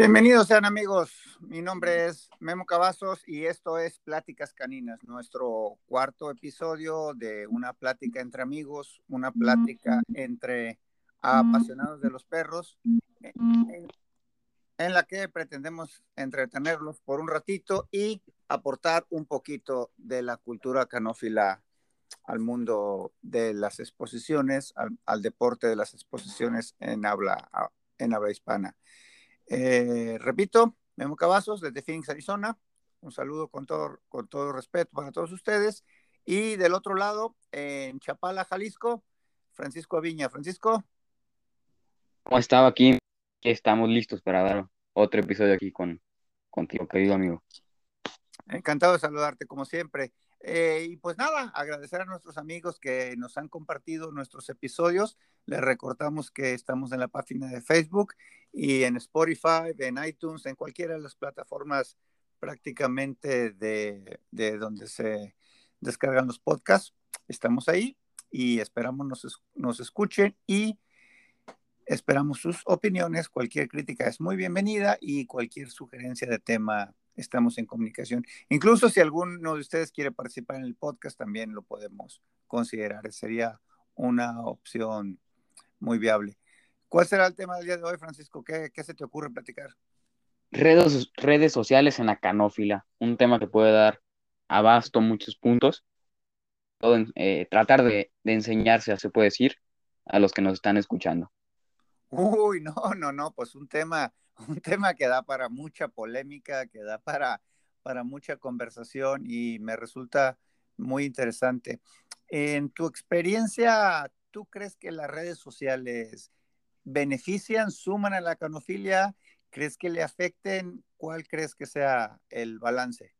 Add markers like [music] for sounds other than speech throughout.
Bienvenidos sean amigos, mi nombre es Memo Cavazos y esto es Pláticas Caninas, nuestro cuarto episodio de una plática entre amigos, una plática entre apasionados de los perros, en, en la que pretendemos entretenerlos por un ratito y aportar un poquito de la cultura canófila al mundo de las exposiciones, al, deporte de las exposiciones en habla, en habla hispana. Eh, repito, Memo Cavazos desde Phoenix, Arizona. Un saludo con todo, con todo respeto para todos ustedes. Y del otro lado, en Chapala, Jalisco, Francisco Aviña. Francisco. ¿Cómo estaba aquí? Estamos listos para dar otro episodio aquí con, contigo, querido amigo. Encantado de saludarte, como siempre. Eh, y pues nada, agradecer a nuestros amigos que nos han compartido nuestros episodios. Les recordamos que estamos en la página de Facebook y en Spotify, en iTunes, en cualquiera de las plataformas prácticamente de, de donde se descargan los podcasts. Estamos ahí y esperamos nos, nos escuchen y esperamos sus opiniones. Cualquier crítica es muy bienvenida y cualquier sugerencia de tema estamos en comunicación. Incluso si alguno de ustedes quiere participar en el podcast, también lo podemos considerar. Sería una opción muy viable. ¿Cuál será el tema del día de hoy, Francisco? ¿Qué, se te ocurre platicar? Redes, redes sociales en la canófila, un tema que puede dar abasto muchos puntos. Todo eh, tratar de, de enseñarse, se puede decir, a los que nos están escuchando. Uy, no, no, no, pues un tema un tema que da para mucha polémica, que da para, para mucha conversación y me resulta muy interesante. En tu experiencia, ¿tú crees que las redes sociales benefician, suman a la canofilia? ¿Crees que le afecten? ¿Cuál crees que sea el balance?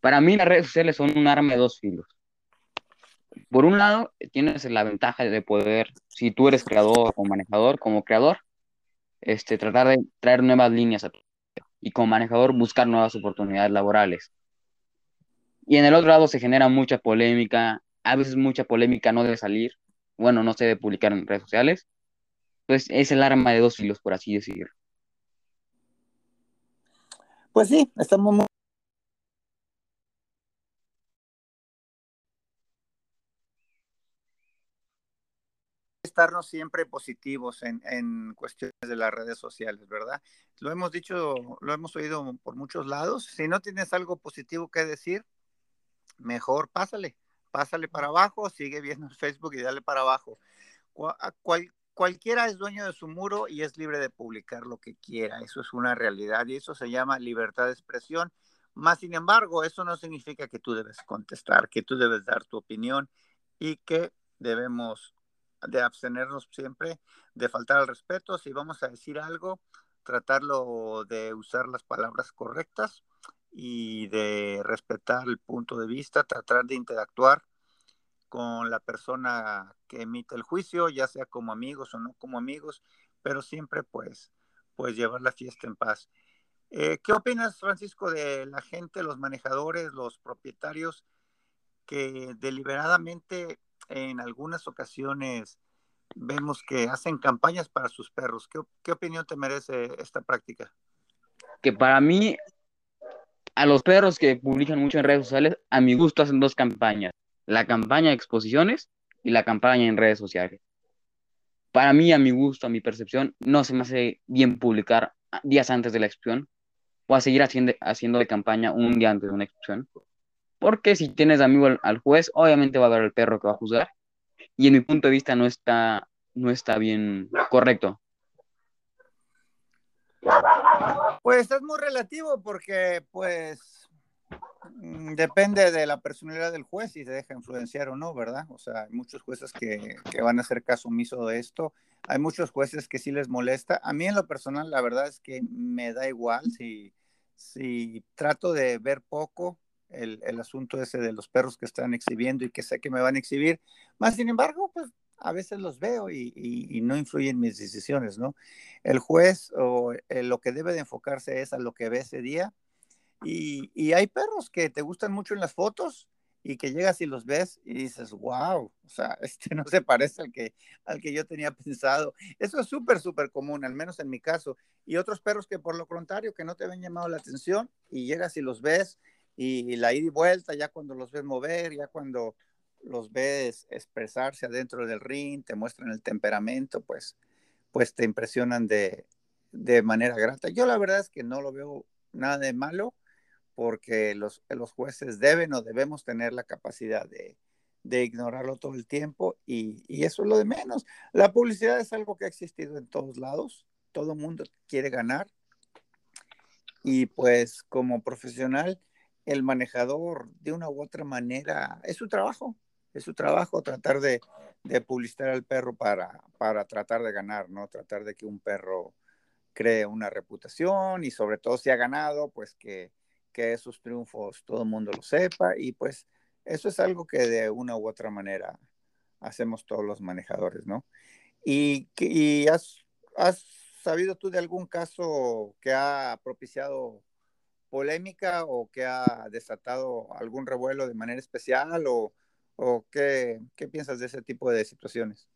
Para mí las redes sociales son un arma de dos filos. Por un lado, tienes la ventaja de poder, si tú eres creador o manejador, como creador, este, tratar de traer nuevas líneas a tu y como manejador buscar nuevas oportunidades laborales. Y en el otro lado se genera mucha polémica, a veces mucha polémica no debe salir, bueno, no se debe publicar en redes sociales, pues es el arma de dos filos, por así decirlo. Pues sí, estamos muy estarnos siempre positivos en, en, cuestiones de las redes sociales, ¿verdad? Lo hemos dicho, lo hemos oído por muchos lados. Si no tienes algo positivo que decir, mejor pásale, pásale para abajo, sigue viendo Facebook y dale para abajo. Cual, cualquiera es dueño de su muro y es libre de publicar lo que quiera. Eso es una realidad y eso se llama libertad de expresión. Más sin embargo, eso no significa que tú debes contestar, que tú debes dar tu opinión y que debemos de abstenernos siempre de faltar al respeto. Si vamos a decir algo, tratarlo de usar las palabras correctas y de respetar el punto de vista, tratar de interactuar con la persona que emite el juicio, ya sea como amigos o no como amigos, pero siempre pues, pues llevar la fiesta en paz. Eh, ¿Qué opinas, Francisco, de la gente, los manejadores, los propietarios que deliberadamente en algunas ocasiones vemos que hacen campañas para sus perros. ¿Qué, opinión te merece esta práctica? Que para mí, a los perros que publican mucho en redes sociales, a mi gusto hacen dos campañas. La campaña de exposiciones y la campaña en redes sociales. Para mí, a mi gusto, a mi percepción, no se me hace bien publicar días antes de la exposición o a seguir haciendo, haciendo de campaña un día antes de una exposición porque si tienes amigo al, juez, obviamente va a haber el perro que va a juzgar. Y en mi punto de vista no está, no está bien correcto. Pues es muy relativo porque pues mm, depende de la personalidad del juez si se deja influenciar o no, ¿verdad? O sea, hay muchos jueces que, que, van a hacer caso omiso de esto, hay muchos jueces que sí les molesta. A mí en lo personal la verdad es que me da igual si, si trato de ver poco el, el, asunto ese de los perros que están exhibiendo y que sé que me van a exhibir. Más sin embargo, pues a veces los veo y, y, no influyen mis decisiones, ¿no? El juez o eh, lo que debe de enfocarse es a lo que ve ese día. Y, y, hay perros que te gustan mucho en las fotos y que llegas y los ves y dices, wow, o sea, [laughs] este no se parece al que, al que yo tenía pensado. Eso es súper, súper común, al menos en mi caso. Y otros perros que por lo contrario, que no te habían llamado la atención y llegas y los ves y, la ida y vuelta, ya cuando los ves mover, ya cuando los ves expresarse adentro del ring, te muestran el temperamento, pues, pues te impresionan de, de manera grata. Yo la verdad es que no lo veo nada de malo porque los, los jueces deben o debemos tener la capacidad de, de ignorarlo todo el tiempo y, y, eso es lo de menos. La publicidad es algo que ha existido en todos lados, todo mundo quiere ganar y pues como profesional el manejador de una u otra manera es su trabajo, es su trabajo tratar de, de publicitar al perro para, para tratar de ganar, ¿no? Tratar de que un perro cree una reputación y sobre todo si ha ganado, pues que que esos triunfos todo el mundo lo sepa y pues eso es algo que de una u otra manera hacemos todos los manejadores, ¿no? ¿Y, has, has sabido tú de algún caso que ha propiciado polémica o que ha desatado algún revuelo de manera especial o, o qué, qué, piensas de ese tipo de situaciones?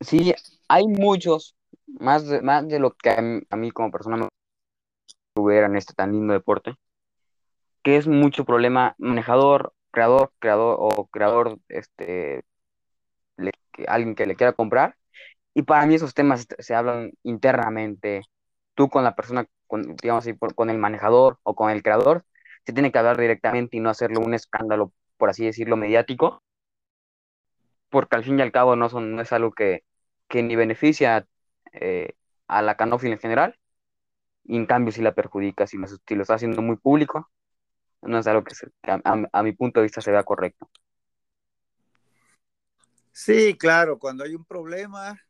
Sí, hay muchos, más de, más de lo que a mí, como persona me tuviera en este tan lindo deporte que es mucho problema manejador, creador, creador o creador, este, alguien que le quiera comprar. Y para mí esos temas se hablan internamente. Tú con la persona, con, digamos así, con el manejador o con el creador, se tiene que hablar directamente y no hacerlo un escándalo, por así decirlo, mediático. Porque al fin y al cabo no, son, no es algo que, que ni beneficia eh, a la canófila en general, y en cambio si la perjudica, si si lo está haciendo muy público, no es algo que a, mi punto de vista se vea correcto. Sí, claro, cuando hay un problema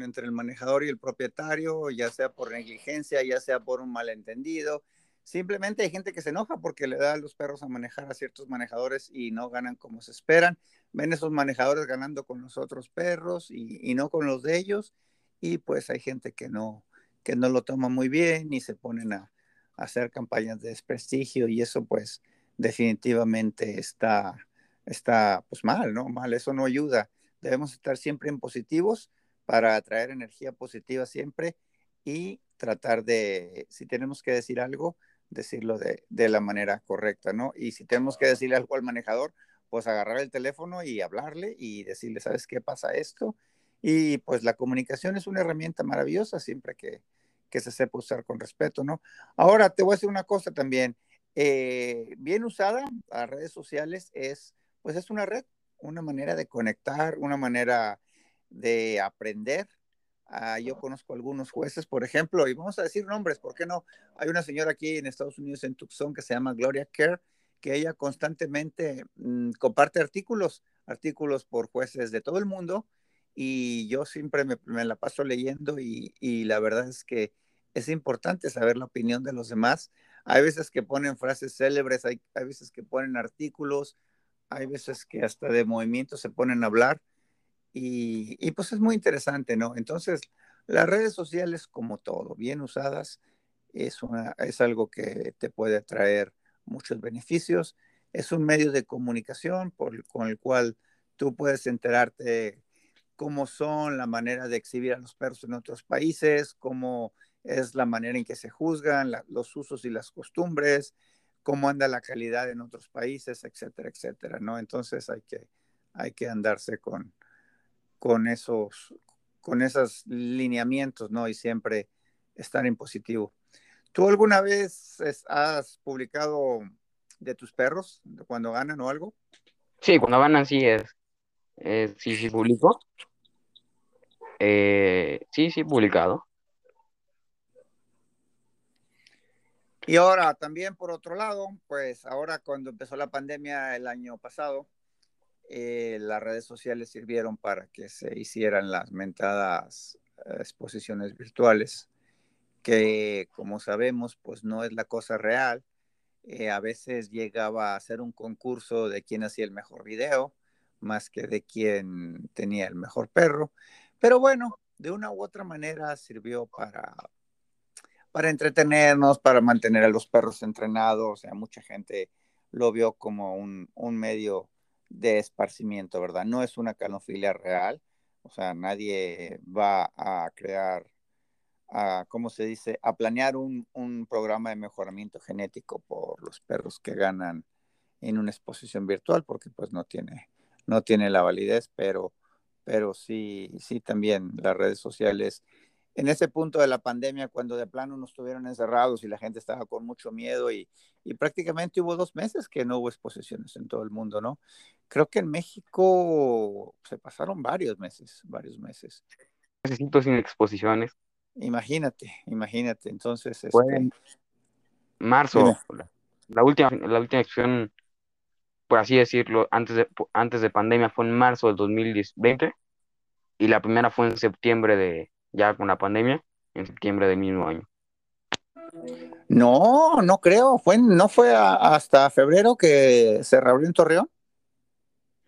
entre el manejador y el propietario, ya sea por negligencia, ya sea por un malentendido, simplemente hay gente que se enoja porque le da a los perros a manejar a ciertos manejadores y no ganan como se esperan. Ven esos manejadores ganando con los otros perros y, no con los de ellos. Y pues hay gente que no, que no lo toma muy bien y se ponen a, hacer campañas de desprestigio y eso pues definitivamente está, está pues mal, ¿no? Mal, eso no ayuda. Debemos estar siempre en positivos para atraer energía positiva siempre y tratar de, si tenemos que decir algo, decirlo de, la manera correcta, ¿no? Y si tenemos que decirle algo al manejador, pues agarrar el teléfono y hablarle y decirle, ¿sabes qué pasa esto? Y pues la comunicación es una herramienta maravillosa siempre que, que se sepa usar con respeto, ¿no? Ahora te voy a decir una cosa también. Eh, bien usada, las redes sociales es, pues es una red, una manera de conectar, una manera de aprender. Ah, yo conozco algunos jueces, por ejemplo, y vamos a decir nombres, ¿por qué no? Hay una señora aquí en Estados Unidos, en Tucson, que se llama Gloria Kerr, que ella constantemente mm, comparte artículos, artículos por jueces de todo el mundo, y yo siempre me, la paso leyendo y, la verdad es que es importante saber la opinión de los demás. Hay veces que ponen frases célebres, hay, hay veces que ponen artículos, hay veces que hasta de movimiento se ponen a hablar y, y, pues es muy interesante, ¿no? Entonces, las redes sociales como todo, bien usadas, es, una, es algo que te puede traer muchos beneficios. Es un medio de comunicación por, con el cual tú puedes enterarte cómo son la manera de exhibir a los perros en otros países, cómo es la manera en que se juzgan, los usos y las costumbres, cómo anda la calidad en otros países, etcétera, etcétera, ¿no? Entonces hay que, hay que andarse con, con esos, con esos lineamientos, ¿no? Y siempre estar en positivo. ¿Tú alguna vez has publicado de tus perros cuando ganan o algo? Sí, cuando ganan sí es. Eh, sí, sí, publico. Eh, sí, sí, publicado. Y ahora también por otro lado, pues ahora cuando empezó la pandemia el año pasado, eh, las redes sociales sirvieron para que se hicieran las mentadas exposiciones virtuales, que como sabemos, pues no es la cosa real. a veces llegaba a ser un concurso de quién hacía el mejor video, más que de quién tenía el mejor perro. Pero bueno, de una u otra manera sirvió para, para entretenernos, para mantener a los perros entrenados. O sea, mucha gente lo vio como un, un medio de esparcimiento, ¿verdad? No es una canofilia real, o sea, nadie va a crear, a, ¿cómo se dice?, a planear un, un programa de mejoramiento genético por los perros que ganan en una exposición virtual, porque pues no tiene, no tiene la validez, pero, pero sí, sí también las redes sociales en ese punto de la pandemia, cuando de plano nos tuvieron encerrados y la gente estaba con mucho miedo y, prácticamente hubo dos meses que no hubo exposiciones en todo el mundo, ¿no? Creo que en México se pasaron varios meses, varios meses. Necesito sin exposiciones. Imagínate, imagínate. Entonces, este... marzo, la última, la última exposición, por así decirlo, antes de, antes de pandemia fue en marzo del 2020 y la primera fue en septiembre de, ya con la pandemia, en septiembre del mismo año. No, no creo. Fue, ¿No fue hasta febrero que se reabrió en Torreón?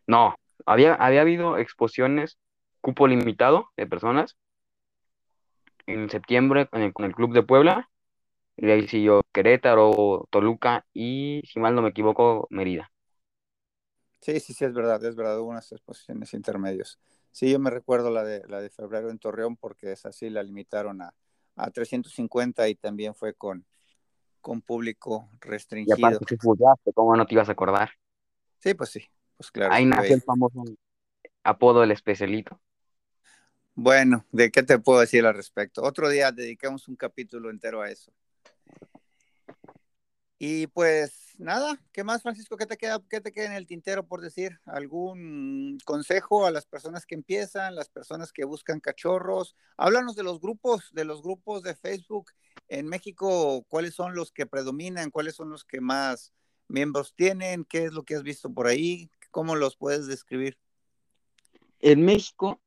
No, había, había habido exposiciones, cupo limitado de personas en septiembre con el, con el Club de Puebla, y de ahí siguió Querétaro, Toluca y, si mal no me equivoco, Mérida. Sí, sí, sí, es verdad, es verdad, hubo unas exposiciones intermedios. Sí, yo me recuerdo la de, la de febrero en Torreón porque es así, la limitaron a, a 350 y también fue con, con público restringido. Y aparte ¿cómo no te ibas a acordar? Sí, pues sí, pues claro. Ahí nació el famoso apodo del especialito. Bueno, ¿de qué te puedo decir al respecto? Otro día dedicamos un capítulo entero a eso. Y pues nada, ¿qué más, Francisco? ¿Qué te queda, qué te queda en el tintero por decir? ¿Algún consejo a las personas que empiezan, las personas que buscan cachorros? Háblanos de los grupos, de los grupos de Facebook en México, ¿cuáles son los que predominan? ¿Cuáles son los que más miembros tienen? ¿Qué es lo que has visto por ahí? ¿Cómo los puedes describir? En México,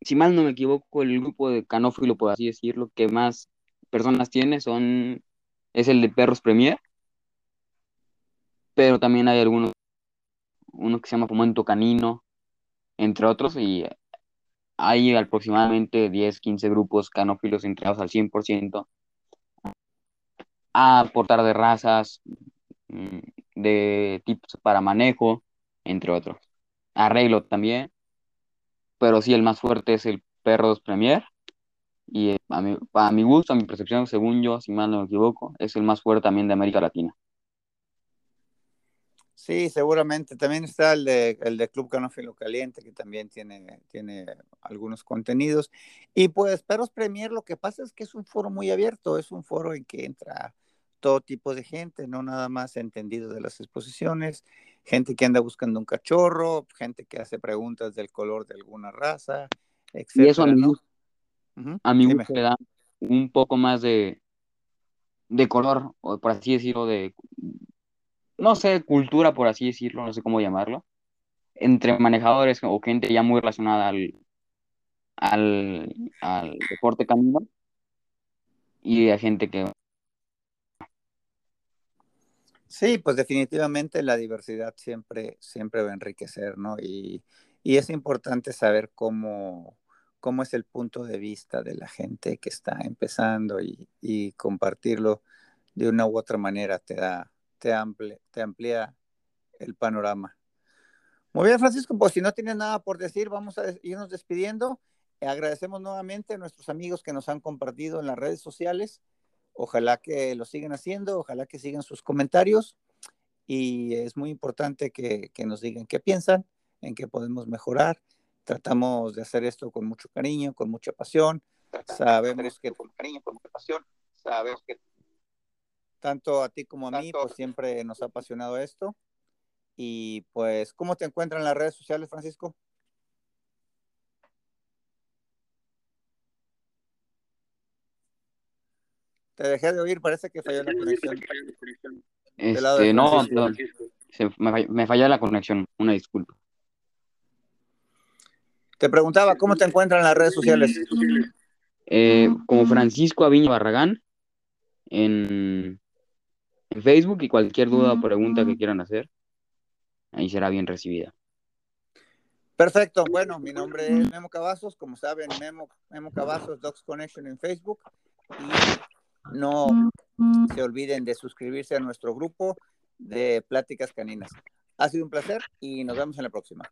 si mal no me equivoco, el grupo de canófilo, por así decirlo, que más personas tiene son es el de Perros Premier, pero también hay algunos, uno que se llama Fomento Canino, entre otros, y hay aproximadamente 10, 15 grupos canófilos entregados al 100% a aportar de razas, mm, de tipos para manejo, entre otros. Arreglo también, pero sí el más fuerte es el Perros Premier y eh, a mi, a mi gusto, a mi percepción, según yo, si mal no me equivoco, es el más fuerte también de América Latina. Sí, seguramente. También está el de, el de Club Canófilo Caliente, que también tiene, tiene algunos contenidos. Y pues Perros Premier, lo que pasa es que es un foro muy abierto, es un foro en que entra todo tipo de gente, no nada más entendido de las exposiciones, gente que anda buscando un cachorro, gente que hace preguntas del color de alguna raza, etc. Y eso a a mi gusto le da un poco más de, de color, o por así decirlo, de, no sé, cultura, por así decirlo, no sé cómo llamarlo, entre manejadores o gente ya muy relacionada al, al, al deporte camino y a gente que... Sí, pues definitivamente la diversidad siempre, siempre va a enriquecer, ¿no? Y, y es importante saber cómo, cómo es el punto de vista de la gente que está empezando y, compartirlo de una u otra manera te da, te, te amplía el panorama. Muy bien, Francisco, pues si no tienes nada por decir, vamos a irnos despidiendo. Agradecemos nuevamente a nuestros amigos que nos han compartido en las redes sociales. Ojalá que lo sigan haciendo, ojalá que sigan sus comentarios. Y es muy importante que, que nos digan qué piensan, en qué podemos mejorar Tratamos de hacer esto con mucho cariño, con mucha pasión. Sabemos que con cariño, con mucha pasión, sabemos que tanto a ti como a mí, pues siempre nos ha apasionado esto. Y pues, ¿cómo te encuentran en las redes sociales, Francisco? Te dejé de oír, parece que falló la conexión. Este, no, me, me falló la conexión, una disculpa. Te preguntaba, ¿cómo te encuentran en las redes sociales? Eh, como Francisco Aviña Barragán en, Facebook y cualquier duda o pregunta que quieran hacer, ahí será bien recibida. Perfecto, bueno, mi nombre es Memo Cavazos, como saben, Memo, Memo Cavazos, Docs Connection en Facebook. Y no se olviden de suscribirse a nuestro grupo de Pláticas Caninas. Ha sido un placer y nos vemos en la próxima.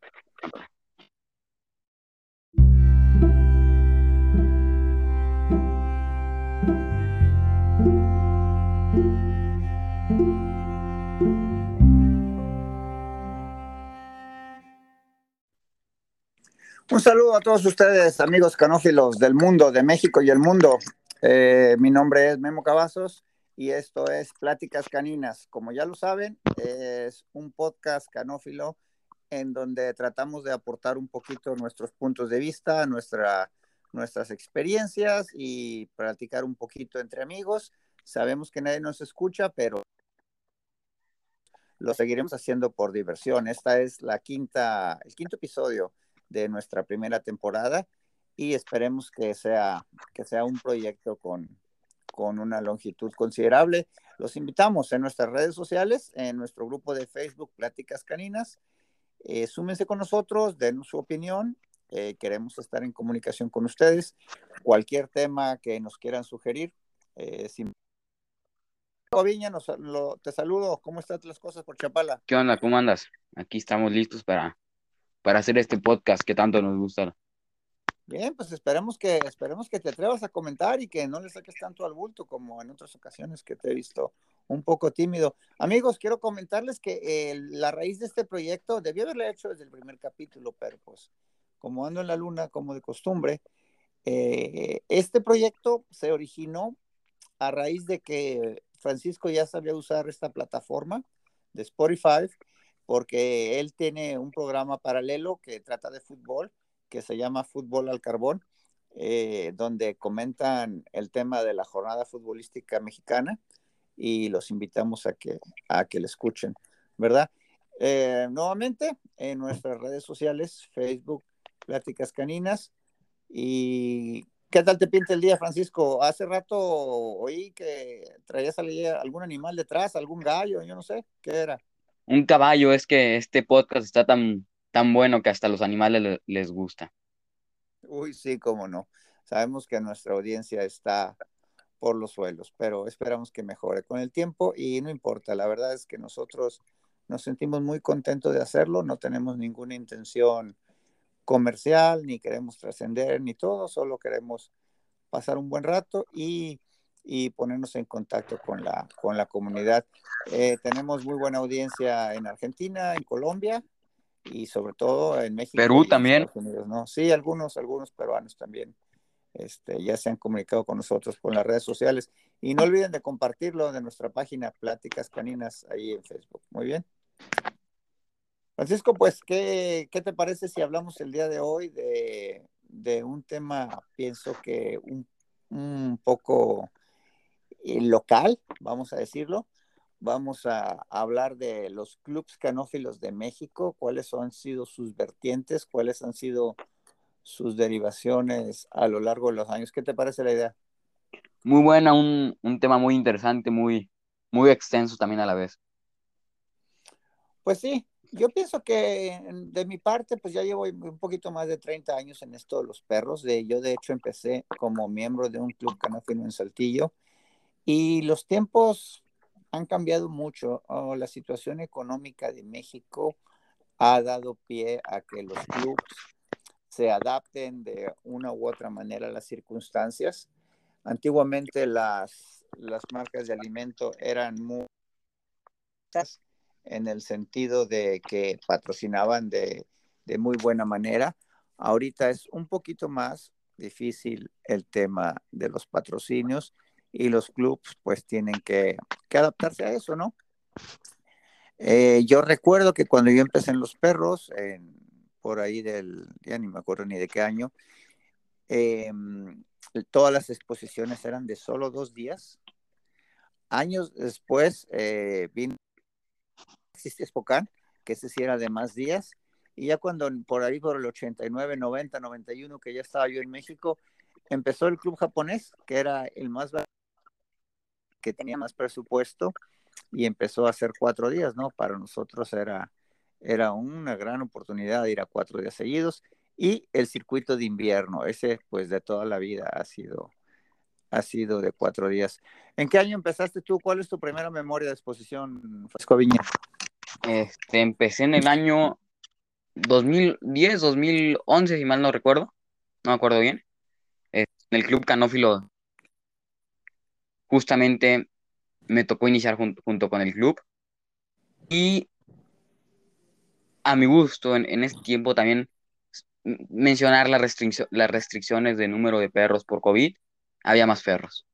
Un saludo a todos ustedes, amigos canófilos del mundo, de México y el mundo. Eh, mi nombre es Memo Cavazos y esto es Pláticas Caninas. Como ya lo saben, es un podcast canófilo en donde tratamos de aportar un poquito nuestros puntos de vista, nuestra, nuestras experiencias y practicar un poquito entre amigos. Sabemos que nadie nos escucha, pero lo seguiremos haciendo por diversión. Esta es la quinta, el quinto episodio de nuestra primera temporada y esperemos que sea, que sea un proyecto con, con una longitud considerable. Los invitamos en nuestras redes sociales, en nuestro grupo de Facebook Pláticas Caninas. Eh, súmense con nosotros, den su opinión. Eh, queremos estar en comunicación con ustedes. Cualquier tema que nos quieran sugerir. Eh, sin... Nos, te saludo. ¿Cómo están las cosas por Chapala? ¿Qué onda? ¿Cómo andas? Aquí estamos listos para para hacer este podcast que tanto nos gusta. Bien, pues esperemos que, esperemos que te atrevas a comentar y que no le saques tanto al bulto como en otras ocasiones que te he visto un poco tímido. Amigos, quiero comentarles que eh, la raíz de este proyecto debí haberlo hecho desde el primer capítulo, pero pues como ando en la luna, como de costumbre, eh, este proyecto se originó a raíz de que Francisco ya sabía usar esta plataforma de Spotify porque él tiene un programa paralelo que trata de fútbol, que se llama Fútbol al Carbón, eh, donde comentan el tema de la jornada futbolística mexicana y los invitamos a que, a que le escuchen, ¿verdad? Eh, nuevamente en nuestras redes sociales, Facebook, Pláticas Caninas. ¿Y qué tal te pinta el día, Francisco? Hace rato oí que traías algún animal detrás, algún gallo, yo no sé, ¿qué era? Un caballo es que este podcast está tan, tan bueno que hasta los animales les gusta. Uy, sí, cómo no. Sabemos que nuestra audiencia está por los suelos, pero esperamos que mejore con el tiempo y no importa, la verdad es que nosotros nos sentimos muy contentos de hacerlo, no tenemos ninguna intención comercial, ni queremos trascender, ni todo, solo queremos pasar un buen rato y y ponernos en contacto con la, con la comunidad. Eh, tenemos muy buena audiencia en Argentina, en Colombia y sobre todo en México. Perú también. ¿no? Sí, algunos, algunos peruanos también este, ya se han comunicado con nosotros por las redes sociales. Y no olviden de compartirlo de nuestra página Pláticas Caninas ahí en Facebook. Muy bien. Francisco, pues, ¿qué, qué te parece si hablamos el día de hoy de, de un tema, pienso que un, un poco local, vamos a decirlo. Vamos a hablar de los clubes canófilos de México, cuáles han sido sus vertientes, cuáles han sido sus derivaciones a lo largo de los años. ¿Qué te parece la idea? Muy buena, un, un tema muy interesante, muy, muy extenso también a la vez. Pues sí, yo pienso que de mi parte, pues ya llevo un poquito más de 30 años en esto de los perros. De, yo de hecho empecé como miembro de un club canófilo en Saltillo y los tiempos han cambiado mucho. Oh, la situación económica de México ha dado pie a que los clubes se adapten de una u otra manera a las circunstancias. Antiguamente las, las marcas de alimento eran muy en el sentido de que patrocinaban de, de muy buena manera. Ahorita es un poquito más difícil el tema de los patrocinios y los clubes pues tienen que, adaptarse a eso, ¿no? Eh, yo recuerdo que cuando yo empecé en los perros, por ahí del, ya ni me acuerdo ni de qué año, em, todas las exposiciones eran de solo dos días. Años después eh, vino existe Spokane, que ese sí era de más días, y ya cuando por ahí por el 89, 90, 91, que ya estaba yo en México, empezó el club japonés, que era el más que tenía más presupuesto y empezó a hacer cuatro días, ¿no? Para nosotros era, era una gran oportunidad de ir a cuatro días seguidos y el circuito de invierno, ese pues de toda la vida ha sido, ha sido de cuatro días. ¿En qué año empezaste tú? ¿Cuál es tu primera memoria de exposición, Fresco Viña? Este, empecé en el año 2010, 2011, si mal no recuerdo, no me acuerdo bien, en el Club Canófilo. Justamente me tocó iniciar junto con el club y a mi gusto en, en ese tiempo también mencionar las restricciones de número de perros por COVID, había más perros.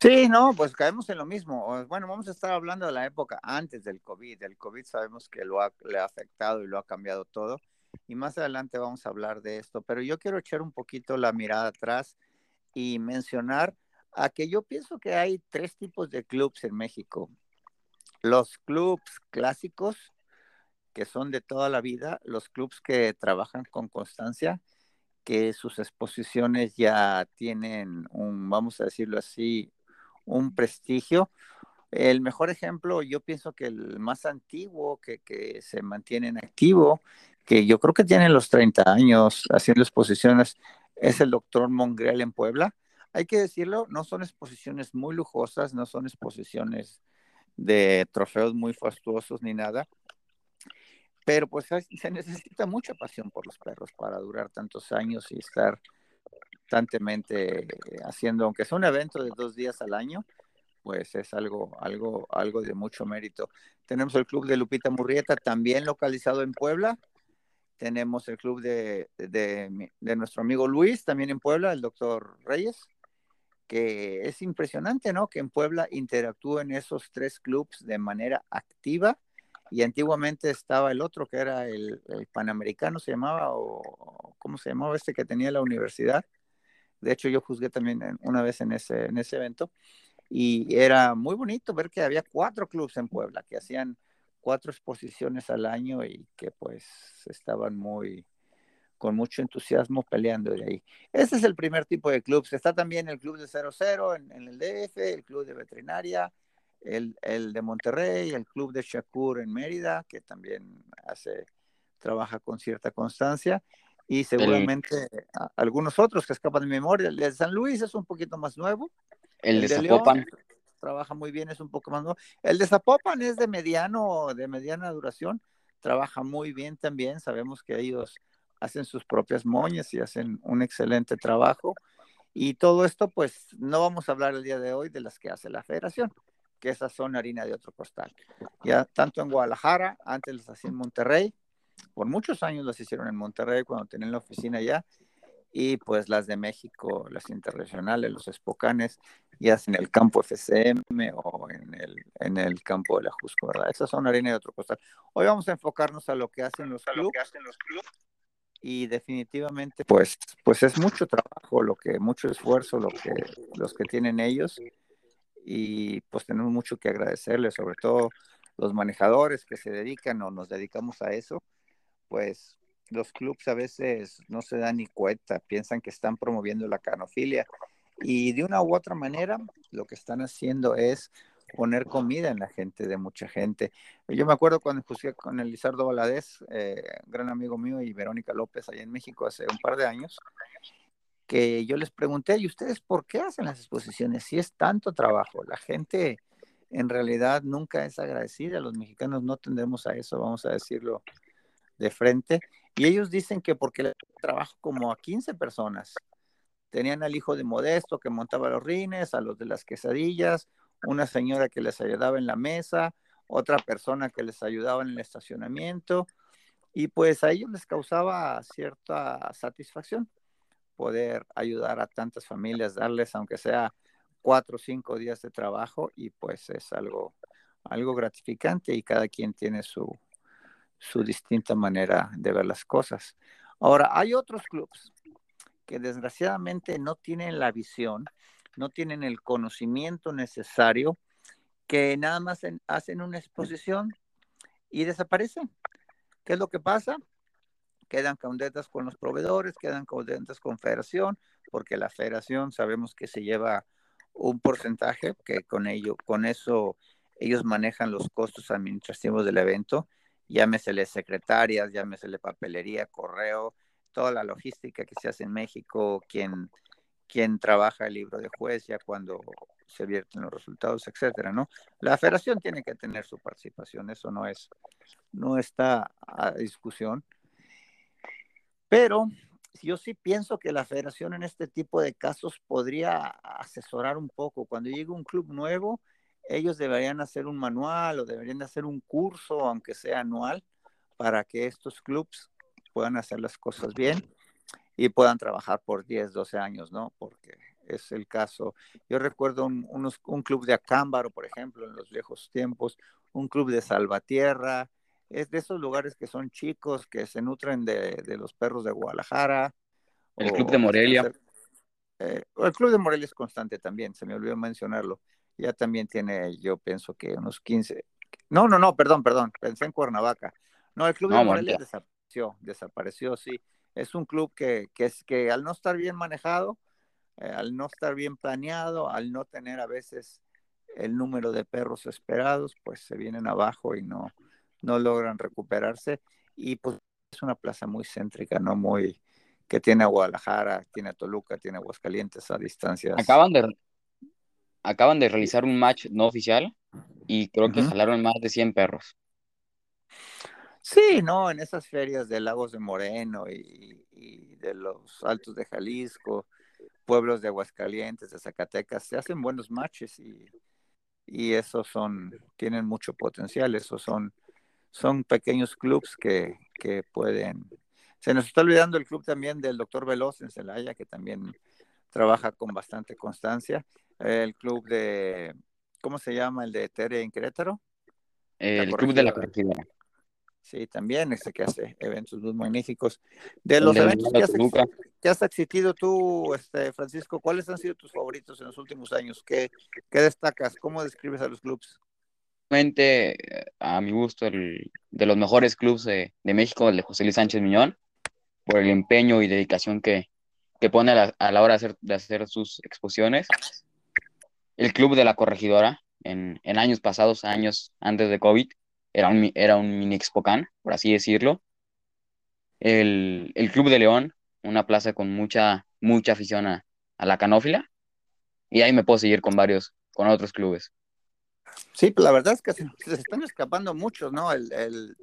Sí, no, pues caemos en lo mismo. Bueno, vamos a estar hablando de la época antes del COVID. El COVID sabemos que lo ha, le ha afectado y lo ha cambiado todo. Y más adelante vamos a hablar de esto. Pero yo quiero echar un poquito la mirada atrás y mencionar a que yo pienso que hay tres tipos de clubs en México. Los clubs clásicos, que son de toda la vida, los clubs que trabajan con constancia, que sus exposiciones ya tienen un, vamos a decirlo así, un prestigio. El mejor ejemplo, yo pienso que el más antiguo, que, que se mantiene en activo, que yo creo que tiene los 30 años haciendo exposiciones, es el doctor Mongrel en Puebla. Hay que decirlo, no son exposiciones muy lujosas, no son exposiciones de trofeos muy fastuosos ni nada, pero pues se necesita mucha pasión por los perros para durar tantos años y estar constantemente haciendo, aunque sea un evento de dos días al año, pues es algo, algo, algo de mucho mérito. Tenemos el club de Lupita Murrieta, también localizado en Puebla. Tenemos el club de, de, nuestro amigo Luis, también en Puebla, el doctor Reyes, que es impresionante, ¿no? Que en Puebla interactúen esos tres clubes de manera activa. Y antiguamente estaba el otro que era el, el Panamericano, se llamaba, o ¿cómo se llamaba este que tenía la universidad? De hecho, yo juzgué también una vez en ese, en ese evento y era muy bonito ver que había cuatro clubes en Puebla que hacían cuatro exposiciones al año y que pues estaban muy con mucho entusiasmo peleando de ahí. Ese es el primer tipo de clubes. Está también el club de 00 en, en el DF, el club de veterinaria, el, el, de Monterrey, el club de Shakur en Mérida, que también hace, trabaja con cierta constancia, y seguramente algunos otros que escapan de memoria. El de San Luis es un poquito más nuevo. El, de, Zapopan. Trabaja muy bien, es un poco más. El de Zapopan es de mediano, de mediana duración, trabaja muy bien también. Sabemos que ellos hacen sus propias moñas y hacen un excelente trabajo. Y todo esto, pues, no vamos a hablar el día de hoy de las que hace la federación, que esas son harina de otro costal. Ya tanto en Guadalajara, antes las hacía en Monterrey, por muchos años las hicieron en Monterrey cuando tenían la oficina allá y pues las de México, las internacionales, los espocanes, ya en el campo FCM o en el, en el campo de la Jusco, ¿verdad? Esas son harina de otro costal. Hoy vamos a enfocarnos a lo que hacen los clubes. Y definitivamente, pues, pues es mucho trabajo, lo que, mucho esfuerzo, lo que, los que tienen ellos. Y pues tenemos mucho que agradecerles, sobre todo los manejadores que se dedican o nos dedicamos a eso pues los clubes a veces no se dan ni cuenta, piensan que están promoviendo la canofilia y de una u otra manera lo que están haciendo es poner comida en la gente de mucha gente. Yo me acuerdo cuando juzgué con el Lizardo Valadez, eh, gran amigo mío, y Verónica López allá en México hace un par de años, que yo les pregunté, ¿y ustedes por qué hacen las exposiciones? Si es tanto trabajo, la gente en realidad nunca es agradecida, los mexicanos no tendemos a eso, vamos a decirlo de frente. Y ellos dicen que porque le trabajo como a 15 personas. Tenían al hijo de Modesto que montaba los rines, a los de las quesadillas, una señora que les ayudaba en la mesa, otra persona que les ayudaba en el estacionamiento. Y pues a ellos les causaba cierta satisfacción poder ayudar a tantas familias, darles aunque sea cuatro o cinco días de trabajo y pues es algo, algo gratificante y cada quien tiene su, su distinta manera de ver las cosas. Ahora, hay otros clubes que desgraciadamente no tienen la visión, no tienen el conocimiento necesario, que nada más hacen una exposición y desaparecen. ¿Qué es lo que pasa? Quedan caudetas con los proveedores, quedan caudetas con federación, porque la federación sabemos que se lleva un porcentaje, que con ello, con eso ellos manejan los costos administrativos del evento llámesele secretarias, llámesele papelería, correo, toda la logística que se hace en México, quien, quien trabaja el libro de juez ya cuando se vierten los resultados, etcétera, ¿no? La federación tiene que tener su participación, eso no es, no está a discusión. Pero yo sí pienso que la federación en este tipo de casos podría asesorar un poco. Cuando llegue un club nuevo, ellos deberían hacer un manual o deberían hacer un curso, aunque sea anual, para que estos clubs puedan hacer las cosas bien y puedan trabajar por 10, 12 años, ¿no? Porque es el caso. Yo recuerdo un, un club de Acámbaro, por ejemplo, en los viejos tiempos, un club de Salvatierra, es de esos lugares que son chicos, que se nutren de, los perros de Guadalajara. El Club de Morelia. Eh, el Club de Morelia es constante también, se me olvidó mencionarlo. Ya también tiene, yo pienso que unos 15. No, no, no, perdón, perdón, pensé en Cuernavaca. No, el Club de Morelia desapareció, desapareció, sí. Es un club que, que, es, que al no estar bien manejado, eh, al no estar bien planeado, al no tener a veces el número de perros esperados, pues se vienen abajo y no, no logran recuperarse y pues es una plaza muy céntrica, no muy que tiene a Guadalajara, tiene a Toluca, tiene a Aguascalientes a distancias. Acaban de acaban de realizar un match no oficial y creo que jalaron más de 100 perros. Sí, no, en esas ferias de Lagos de Moreno y, de los Altos de Jalisco, pueblos de Aguascalientes, de Zacatecas, se hacen buenos matches y, y esos son, tienen mucho potencial, esos son son pequeños clubs que, que pueden... Se nos está olvidando el club también del doctor Veloz en Celaya, que también trabaja con bastante constancia. El club de, ¿cómo se llama? El de Tere en Querétaro. El club de la corregidora. Sí, también ese que hace eventos muy magníficos. De los eventos que has, que has, asistido tú, este, Francisco, ¿cuáles han sido tus favoritos en los últimos años? ¿Qué, qué destacas? ¿Cómo describes a los clubs? a mi gusto, el, de los mejores clubes de, México, el de José Luis Sánchez Miñón, por el empeño y dedicación que, pone a la, hora de hacer, de hacer, sus exposiciones. El club de la corregidora, en, años pasados, años antes de COVID, era un, era un mini expocan, por así decirlo. El, club de León, una plaza con mucha, mucha afición a, a la canófila. Y ahí me puedo seguir con varios, con otros clubes. Sí, la verdad es que se, están escapando muchos, ¿no? El, el,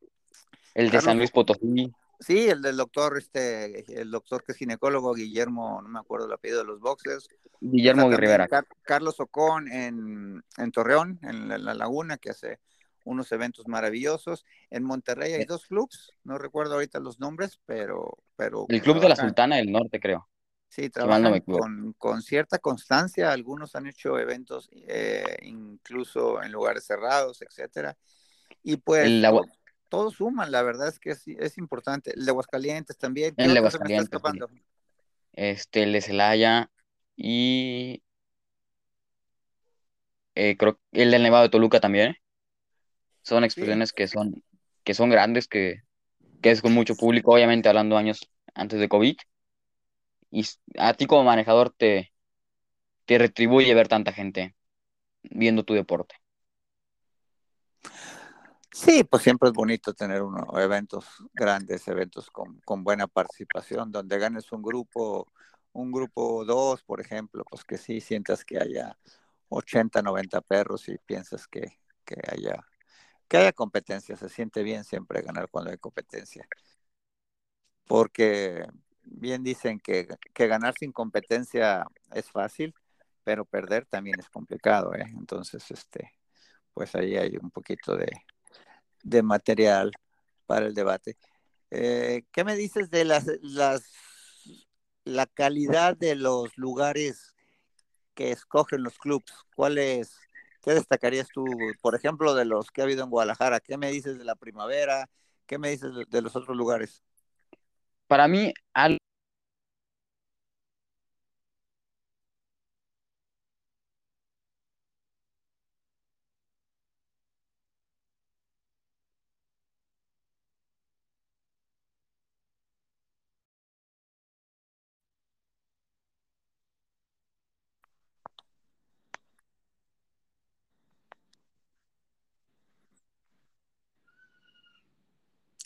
el de San Luis Potosí. Sí, el del doctor, este, el doctor que es ginecólogo, Guillermo, no me acuerdo el apellido de los boxers. Guillermo de Rivera. Carlos Ocón en, en Torreón, en la, Laguna, que hace unos eventos maravillosos. En Monterrey hay eh. dos clubs, no recuerdo ahorita los nombres, pero... pero el Club de la Sultana del Norte, creo. Sí, trabajan con, cierta constancia. Algunos han hecho eventos eh, incluso en lugares cerrados, etcétera. Y pues todos suman, la verdad es que es, importante. El de Aguascalientes también. El de Aguascalientes. Este, el de Celaya y eh, creo el del Nevado de Toluca también. Son expresiones que son que son grandes, que, que es con mucho público, obviamente hablando años antes de COVID y a ti como manejador te, te retribuye ver tanta gente viendo tu deporte. Sí, pues siempre es bonito tener unos eventos grandes, eventos con, con, buena participación, donde ganes un grupo, un grupo dos, por ejemplo, pues que sí sientas que haya 80, 90 perros y piensas que, que haya que haya competencia, se siente bien siempre ganar cuando hay competencia. Porque bien dicen que, ganar sin competencia es fácil, pero perder también es complicado, ¿eh? Entonces, este, pues ahí hay un poquito de, material para el debate. Eh, ¿Qué me dices de las, las, la calidad de los lugares que escogen los clubs? ¿Cuáles, qué destacarías tú, por ejemplo, de los que ha habido en Guadalajara? ¿Qué me dices de la primavera? ¿Qué me dices de los otros lugares? para mí, algo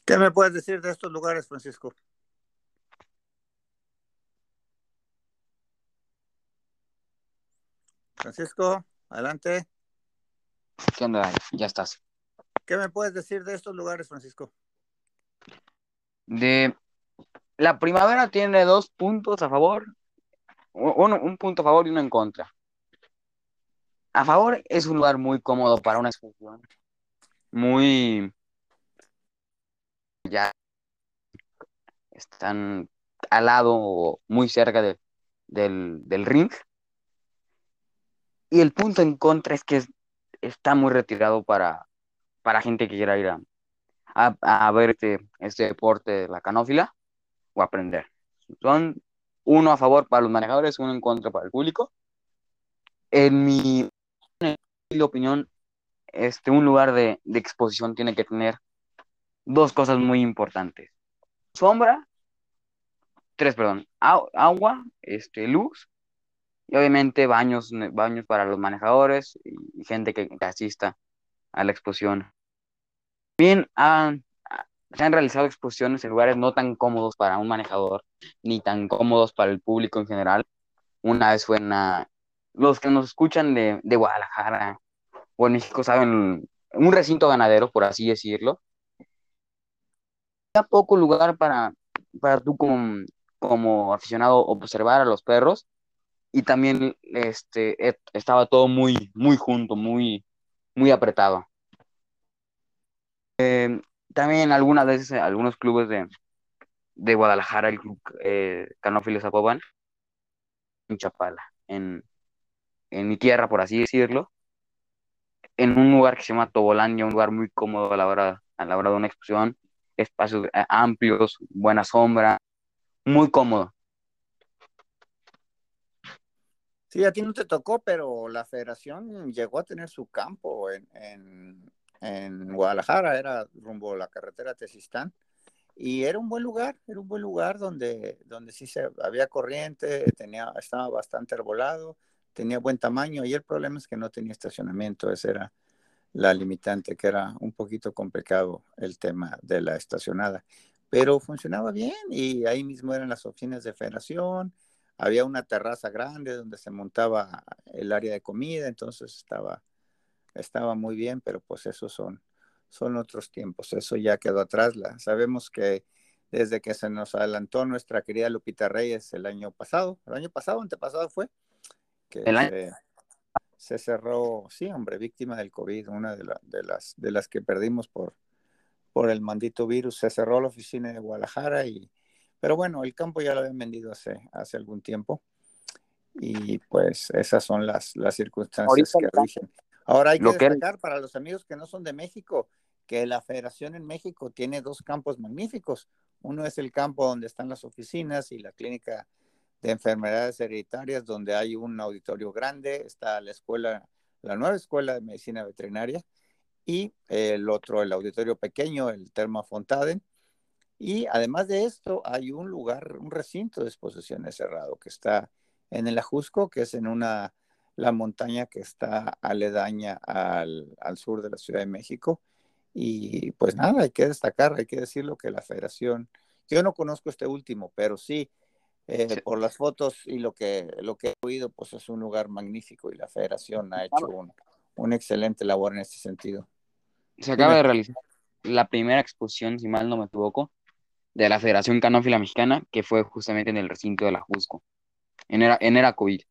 ¿Qué me puedes decir de estos lugares, Francisco? Francisco, adelante. ¿Qué onda? Ya estás. ¿Qué me puedes decir de estos lugares, Francisco? De la primavera tiene dos puntos a favor, uno, un punto a favor y uno en contra. A favor es un lugar muy cómodo para una excursión, muy ya están al lado o muy cerca de, del, del ring. Y el punto en contra es que está muy retirado para, para gente que quiera ir a, a, ver este, este deporte de la canófila o aprender. Son uno a favor para los manejadores, uno en contra para el público. En mi, opinión, este, un lugar de, de exposición tiene que tener dos cosas muy importantes. Sombra, tres, perdón, agua, este, luz y obviamente baños, baños para los manejadores y, gente que, asista a la exposición. Bien, se han realizado exposiciones en lugares no tan cómodos para un manejador, ni tan cómodos para el público en general. Una vez fue en los que nos escuchan de, de Guadalajara o en México saben, un recinto ganadero, por así decirlo. Poco lugar para, para tú como, como aficionado observar a los perros y también este, estaba todo muy, muy junto, muy, muy apretado. Eh, también algunas veces algunos clubes de, de Guadalajara, el club eh, Canófilos en Chapala, en, en mi tierra, por así decirlo, en un lugar que se llama Tobolandia, un lugar muy cómodo a la hora, a la hora de una excursión, espacios eh, amplios, buena sombra, muy cómodo. Sí, a ti no te tocó, pero la federación llegó a tener su campo en, Guadalajara, era rumbo a la carretera Tesistán, y era un buen lugar, era un buen lugar donde, donde sí se, había corriente, tenía, estaba bastante arbolado, tenía buen tamaño, y el problema es que no tenía estacionamiento, esa era la limitante, que era un poquito complicado el tema de la estacionada, pero funcionaba bien, y ahí mismo eran las oficinas de federación, había una terraza grande donde se montaba el área de comida, entonces estaba, estaba muy bien, pero pues esos son, son otros tiempos, eso ya quedó atrás. La, sabemos que desde que se nos adelantó nuestra querida Lupita Reyes el año pasado, el año pasado, antepasado fue, que se, cerró, sí, hombre, víctima del COVID, una de, de, las, de las que perdimos por, por el maldito virus, se cerró la oficina de Guadalajara y pero bueno, el campo ya lo habían vendido hace, hace algún tiempo y pues esas son las, las circunstancias que rigen. Ahora hay que destacar para los amigos que no son de México que la federación en México tiene dos campos magníficos. Uno es el campo donde están las oficinas y la clínica de enfermedades hereditarias, donde hay un auditorio grande, está la escuela, la nueva escuela de medicina veterinaria, y el otro, el auditorio pequeño, el Terma Fontaden, y además de esto, hay un lugar, un recinto de exposiciones cerrado que está en el Ajusco, que es en una, la montaña que está aledaña al, sur de la Ciudad de México. Y pues nada, hay que destacar, hay que decirlo que la federación, yo no conozco este último, pero sí, eh, por las fotos y lo que, lo que he oído, pues es un lugar magnífico y la federación ha hecho un, un excelente labor en este sentido. Se acaba de realizar la primera exposición, si mal no me equivoco, de la Federación Canófila Mexicana, que fue justamente en el recinto de la Jusco, en era, en era COVID.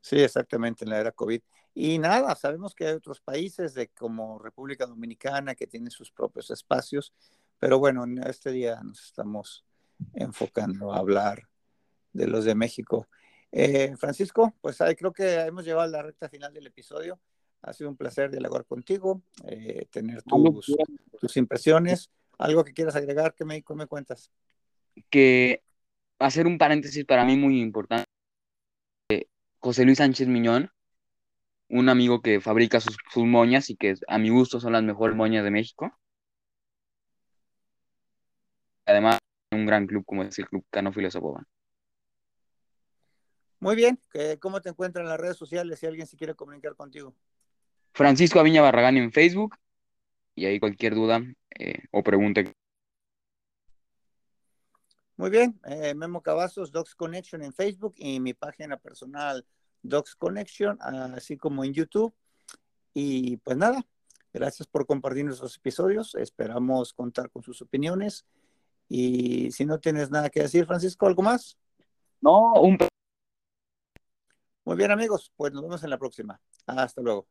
Sí, exactamente, en la era COVID. Y nada, sabemos que hay otros países de, como República Dominicana que tienen sus propios espacios, pero bueno, en este día nos estamos enfocando a hablar de los de México. Eh, Francisco, pues ahí creo que hemos llegado a la recta final del episodio. Ha sido un placer dialogar contigo, eh, tener tus, tus impresiones. ¿Algo que quieras agregar? ¿Qué me, me cuentas? Que hacer un paréntesis para mí muy importante. José Luis Sánchez Miñón, un amigo que fabrica sus, moñas y que a mi gusto son las mejores moñas de México. Además, un gran club como es el Club Canófilo Zapopan. Muy bien, ¿cómo te encuentran en las redes sociales si alguien se quiere comunicar contigo? Francisco Aviña Barragán en Facebook y ahí cualquier duda eh, o pregunta. Muy bien, eh, Memo Cavazos, Docs Connection en Facebook y mi página personal, Docs Connection, así como en YouTube. Y pues nada, gracias por compartir nuestros episodios. Esperamos contar con sus opiniones. Y si no tienes nada que decir, Francisco, ¿algo más? No, un muy bien, amigos, pues nos vemos en la próxima. Hasta luego.